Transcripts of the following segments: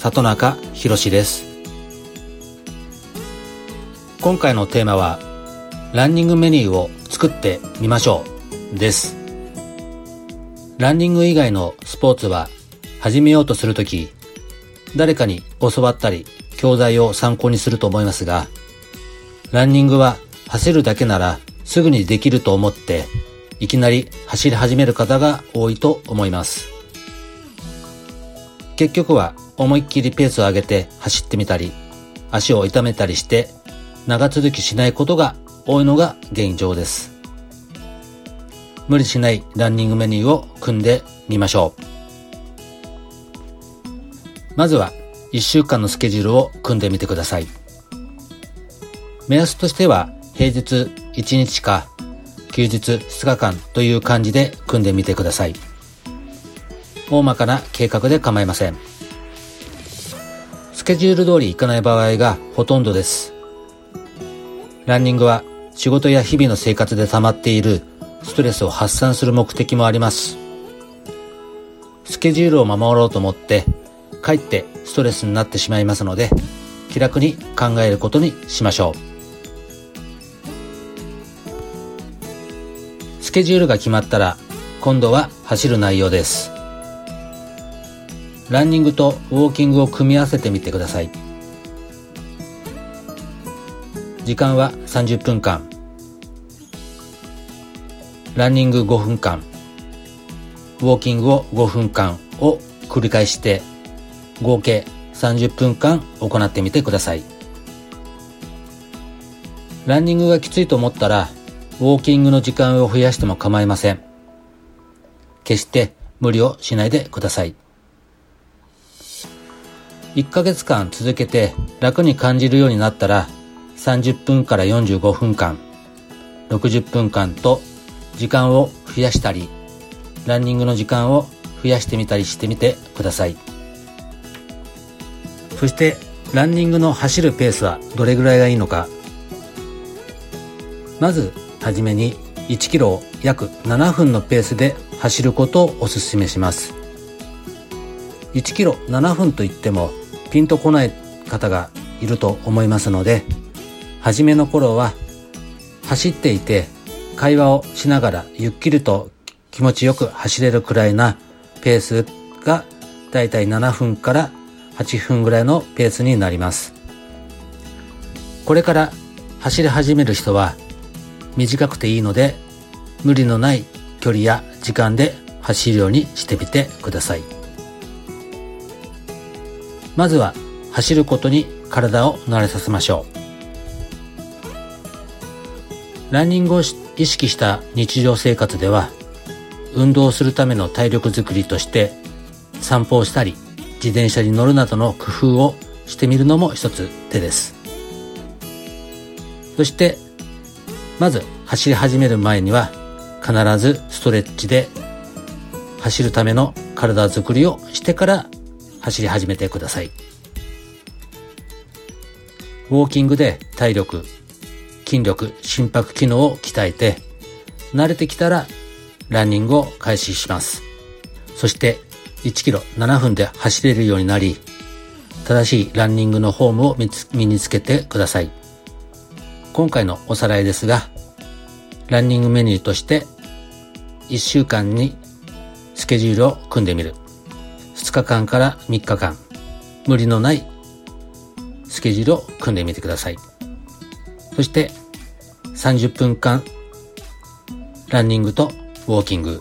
里中博です。今回のテーマはランニングメニューを作ってみましょうです。ランニング以外のスポーツは始めようとするとき誰かに教わったり教材を参考にすると思いますがランニングは走るだけならすぐにできると思っていきなり走り始める方が多いと思います。結局は思いっきりペースを上げて走ってみたり、足を痛めたりして長続きしないことが多いのが現状です。無理しないランニングメニューを組んでみましょう。まずは1週間のスケジュールを組んでみてください。目安としては平日1日か休日2日間という感じで組んでみてください。大まかな計画で構いません。スケジュール通り行かない場合がほとんどです。ランニングは仕事や日々の生活で溜まっているストレスを発散する目的もあります。スケジュールを守ろうと思ってかえってストレスになってしまいますので気楽に考えることにしましょう。スケジュールが決まったら今度は走る内容です。ランニングとウォーキングを組み合わせてみてください。時間は30分間。ランニング5分間。ウォーキングを5分間を繰り返して合計30分間行ってみてください。ランニングがきついと思ったらウォーキングの時間を増やしても構いません。決して無理をしないでください。1ヶ月間続けて楽に感じるようになったら30分から45分間、60分間と時間を増やしたり、ランニングの時間を増やしてみたりしてみてください。そしてランニングの走るペースはどれぐらいがいいのか。まずはじめに1キロを約7分のペースで走ることをお勧めします。1キロ7分といってもピンとこない方がいると思いますので初めの頃は走っていて会話をしながらゆっくりと気持ちよく走れるくらいなペースがだいたい7分から8分ぐらいのペースになりますこれから走り始める人は短くていいので無理のない距離や時間で走るようにしてみてください。まずは走ることに体を慣れさせましょう。ランニングを意識した日常生活では、運動するための体力づくりとして散歩をしたり、自転車に乗るなどの工夫をしてみるのも一つ手です。そして、まず走り始める前には必ずストレッチで走るための体づくりをしてから走り始めてください。ウォーキングで体力、筋力、心拍機能を鍛えて、慣れてきたらランニングを開始します。そして1キロ7分で走れるようになり、正しいランニングのフォームを身につけてください。今回のおさらいですが、ランニングメニューとして1週間にスケジュールを組んでみる。2日間から3日間、無理のないスケジュールを組んでみてください。そして30分間ランニングとウォーキング、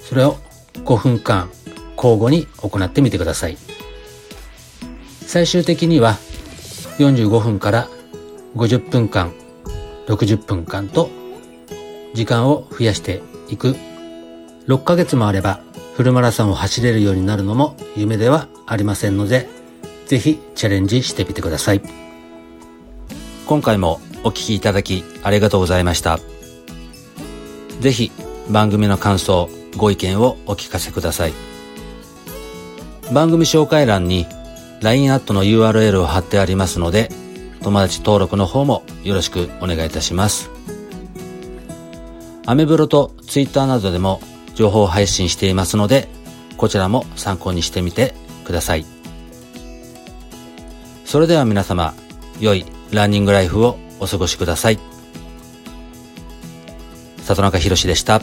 それを5分間交互に行ってみてください。最終的には45分から50分間、60分間と時間を増やしていく6ヶ月もあればフルマラソンを走れるようになるのも夢ではありませんので、ぜひチャレンジしてみてください。今回もお聞きいただきありがとうございました。ぜひ番組の感想、ご意見をお聞かせください。番組紹介欄に LINE アットの URL を貼ってありますので、友達登録の方もよろしくお願いいたします。アメブロと Twitter などでも情報配信していますので、こちらも参考にしてみてください。それでは皆様、良いランニングライフをお過ごしください。里中博でした。